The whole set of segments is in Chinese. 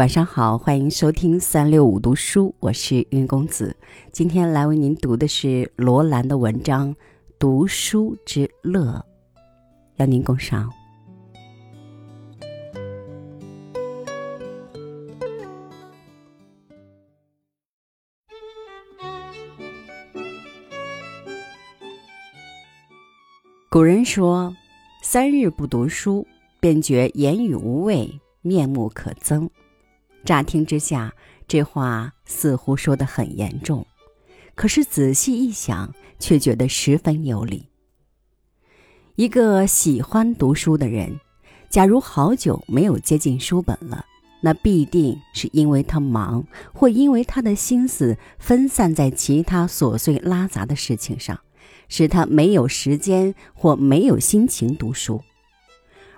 晚上好，欢迎收听三六五读书，我是云公子。今天来为您读的是罗兰的文章《读书之乐》，邀您共赏。古人说：“三日不读书，便觉言语无味，面目可憎。”乍听之下，这话似乎说得很严重，可是仔细一想，却觉得十分有理。一个喜欢读书的人，假如好久没有接近书本了，那必定是因为他忙，或因为他的心思分散在其他琐碎拉杂的事情上。使他没有时间或没有心情读书，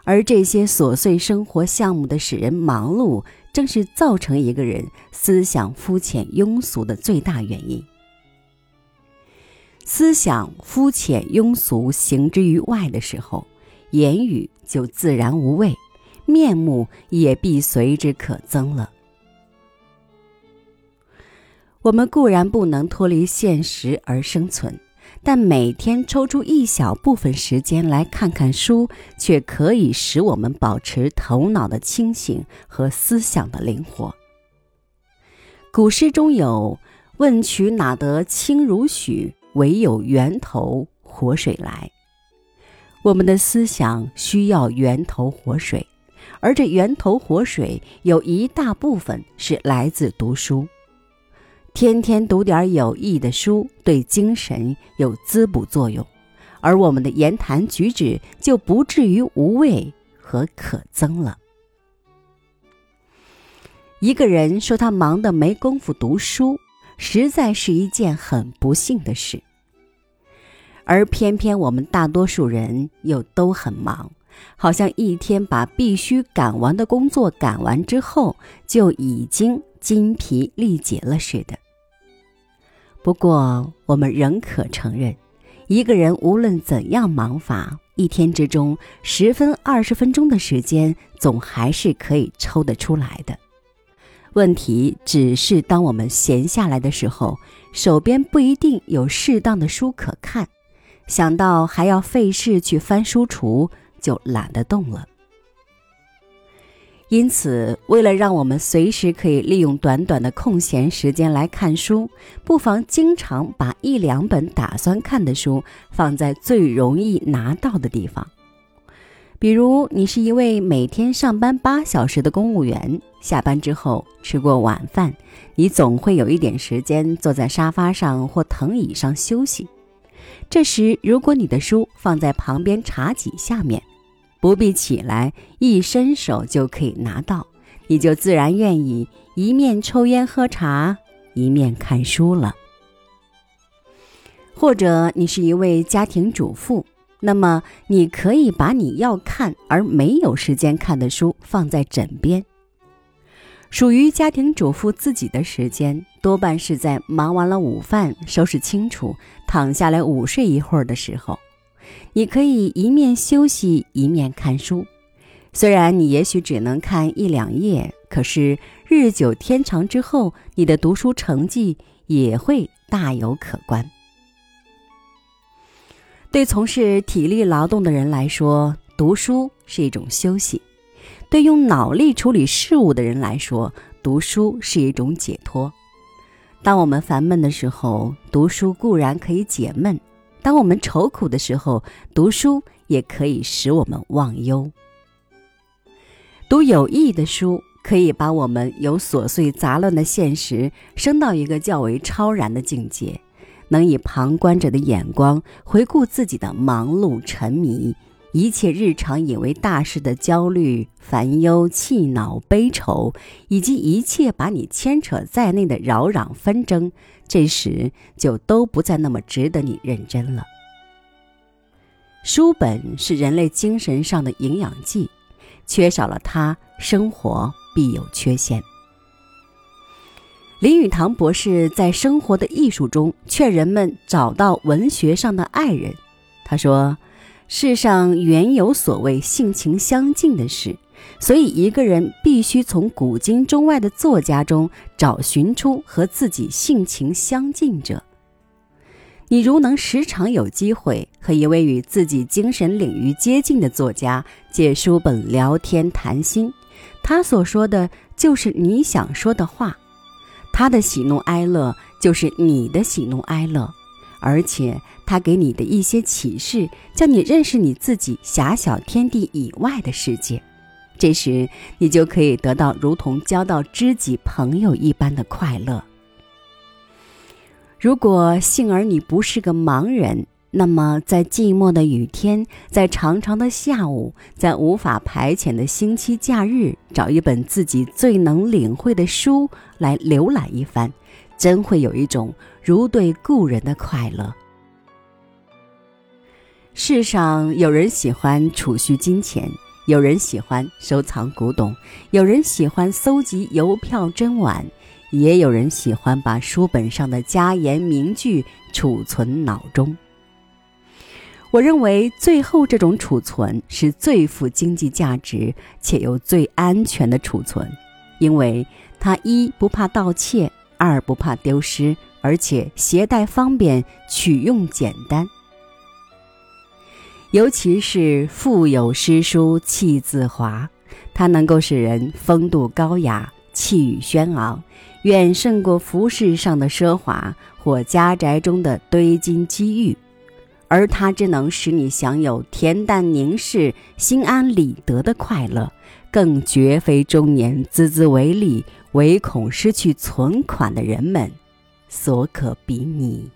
而这些琐碎生活项目的使人忙碌，正是造成一个人思想肤浅庸俗的最大原因。思想肤浅庸俗行之于外的时候，言语就自然无味，面目也必随之可憎了。我们固然不能脱离现实而生存。但每天抽出一小部分时间来看看书，却可以使我们保持头脑的清醒和思想的灵活。古诗中有“问渠哪得清如许，唯有源头活水来”。我们的思想需要源头活水，而这源头活水有一大部分是来自读书。天天读点有益的书，对精神有滋补作用，而我们的言谈举止就不至于无味和可憎了。一个人说他忙得没工夫读书，实在是一件很不幸的事。而偏偏我们大多数人又都很忙，好像一天把必须赶完的工作赶完之后，就已经精疲力竭了似的。不过，我们仍可承认，一个人无论怎样忙法，一天之中十分二十分钟的时间，总还是可以抽得出来的。问题只是，当我们闲下来的时候，手边不一定有适当的书可看，想到还要费事去翻书橱，就懒得动了。因此，为了让我们随时可以利用短短的空闲时间来看书，不妨经常把一两本打算看的书放在最容易拿到的地方。比如，你是一位每天上班八小时的公务员，下班之后吃过晚饭，你总会有一点时间坐在沙发上或藤椅上休息。这时，如果你的书放在旁边茶几下面，不必起来，一伸手就可以拿到，你就自然愿意一面抽烟喝茶，一面看书了。或者你是一位家庭主妇，那么你可以把你要看而没有时间看的书放在枕边。属于家庭主妇自己的时间，多半是在忙完了午饭、收拾清楚、躺下来午睡一会儿的时候。你可以一面休息一面看书，虽然你也许只能看一两页，可是日久天长之后，你的读书成绩也会大有可观。对从事体力劳动的人来说，读书是一种休息；对用脑力处理事物的人来说，读书是一种解脱。当我们烦闷的时候，读书固然可以解闷。当我们愁苦的时候，读书也可以使我们忘忧。读有益的书，可以把我们由琐碎杂乱的现实升到一个较为超然的境界，能以旁观者的眼光回顾自己的忙碌沉迷，一切日常以为大事的焦虑、烦忧、气恼、悲愁，以及一切把你牵扯在内的扰攘纷争。这时就都不再那么值得你认真了。书本是人类精神上的营养剂，缺少了它，生活必有缺陷。林语堂博士在《生活的艺术》中劝人们找到文学上的爱人。他说：“世上原有所谓性情相近的事，所以一个人必须从古今中外的作家中找寻出和自己性情相近者。你如能时常有机会和一位与自己精神领域接近的作家借书本聊天谈心，他所说的就是你想说的话，他的喜怒哀乐就是你的喜怒哀乐，而且他给你的一些启示，叫你认识你自己狭小天地以外的世界。这时，你就可以得到如同交到知己朋友一般的快乐。如果幸而你不是个盲人，那么在寂寞的雨天，在长长的下午，在无法排遣的星期假日，找一本自己最能领会的书来浏览一番，真会有一种如对故人的快乐。世上有人喜欢储蓄金钱。有人喜欢收藏古董，有人喜欢搜集邮票珍玩，也有人喜欢把书本上的佳言名句储存脑中。我认为最后这种储存是最富经济价值且又最安全的储存，因为它一不怕盗窃，二不怕丢失，而且携带方便，取用简单。尤其是腹有诗书气自华，它能够使人风度高雅、气宇轩昂，远胜过服饰上的奢华或家宅中的堆金积玉，而它只能使你享有恬淡凝视、心安理得的快乐，更绝非中年孜孜为利、唯恐失去存款的人们所可比拟。